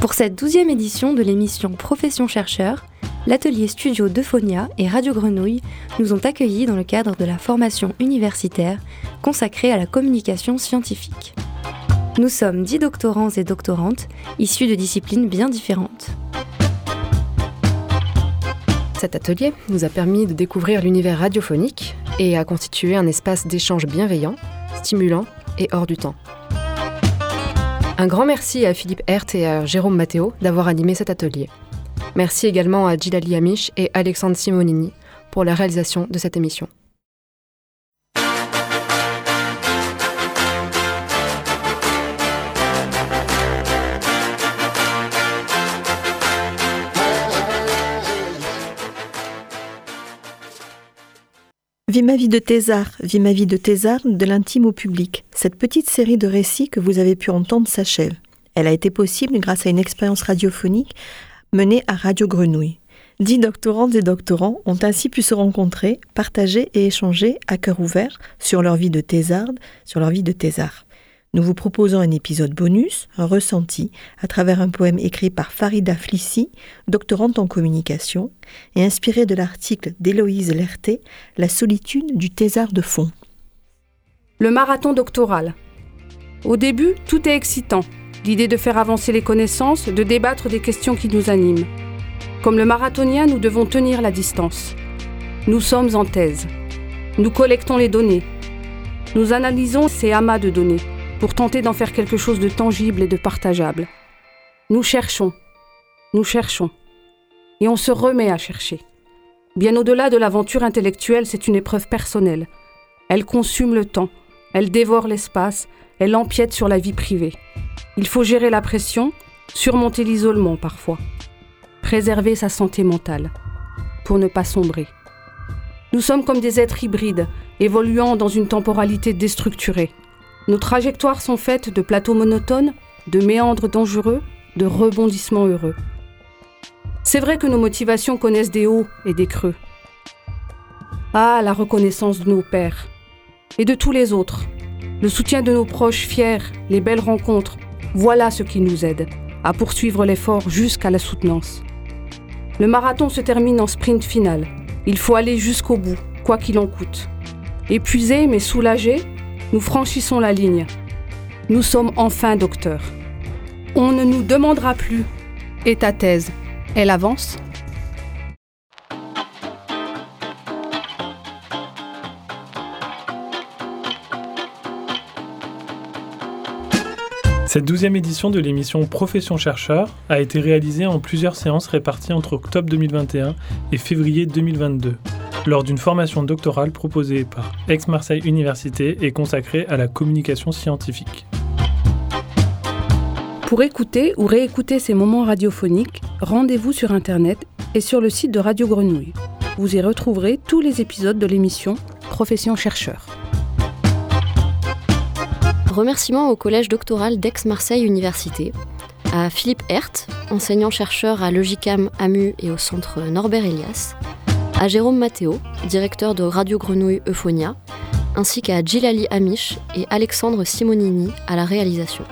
Pour cette douzième édition de l'émission Profession chercheur, l'atelier studio d'Euphonia et Radio Grenouille nous ont accueillis dans le cadre de la formation universitaire consacrée à la communication scientifique. Nous sommes dix doctorants et doctorantes issus de disciplines bien différentes. Cet atelier nous a permis de découvrir l'univers radiophonique et a constitué un espace d'échange bienveillant, stimulant et hors du temps. Un grand merci à Philippe Hert et à Jérôme Matteo d'avoir animé cet atelier. Merci également à Gilali Amish et Alexandre Simonini pour la réalisation de cette émission. Vie ma vie de Thésard, Vie ma vie de Thésard, de l'intime au public. Cette petite série de récits que vous avez pu entendre s'achève. Elle a été possible grâce à une expérience radiophonique menée à Radio Grenouille. Dix doctorantes et doctorants ont ainsi pu se rencontrer, partager et échanger à cœur ouvert sur leur vie de thésarde, sur leur vie de thésard. Nous vous proposons un épisode bonus, un ressenti, à travers un poème écrit par Farida Flissi, doctorante en communication, et inspiré de l'article d'Héloïse Lerté, La solitude du thésard de fond. Le marathon doctoral. Au début, tout est excitant. L'idée de faire avancer les connaissances, de débattre des questions qui nous animent. Comme le marathonien, nous devons tenir la distance. Nous sommes en thèse. Nous collectons les données. Nous analysons ces amas de données pour tenter d'en faire quelque chose de tangible et de partageable. Nous cherchons, nous cherchons, et on se remet à chercher. Bien au-delà de l'aventure intellectuelle, c'est une épreuve personnelle. Elle consume le temps, elle dévore l'espace, elle empiète sur la vie privée. Il faut gérer la pression, surmonter l'isolement parfois, préserver sa santé mentale, pour ne pas sombrer. Nous sommes comme des êtres hybrides, évoluant dans une temporalité déstructurée. Nos trajectoires sont faites de plateaux monotones, de méandres dangereux, de rebondissements heureux. C'est vrai que nos motivations connaissent des hauts et des creux. Ah, la reconnaissance de nos pères et de tous les autres, le soutien de nos proches fiers, les belles rencontres, voilà ce qui nous aide à poursuivre l'effort jusqu'à la soutenance. Le marathon se termine en sprint final. Il faut aller jusqu'au bout, quoi qu'il en coûte. Épuisé mais soulagé, nous franchissons la ligne. Nous sommes enfin docteurs. On ne nous demandera plus Et ta thèse Elle avance? Cette douzième édition de l'émission Profession chercheur a été réalisée en plusieurs séances réparties entre octobre 2021 et février 2022 lors d'une formation doctorale proposée par Aix-Marseille Université et consacrée à la communication scientifique. Pour écouter ou réécouter ces moments radiophoniques, rendez-vous sur Internet et sur le site de Radio Grenouille. Vous y retrouverez tous les épisodes de l'émission Profession chercheur. Remerciements au collège doctoral d'Aix-Marseille Université, à Philippe Hert, enseignant-chercheur à Logicam AMU et au centre Norbert Elias, à Jérôme Matteo, directeur de Radio Grenouille Euphonia, ainsi qu'à Gilali Amish et Alexandre Simonini à la réalisation.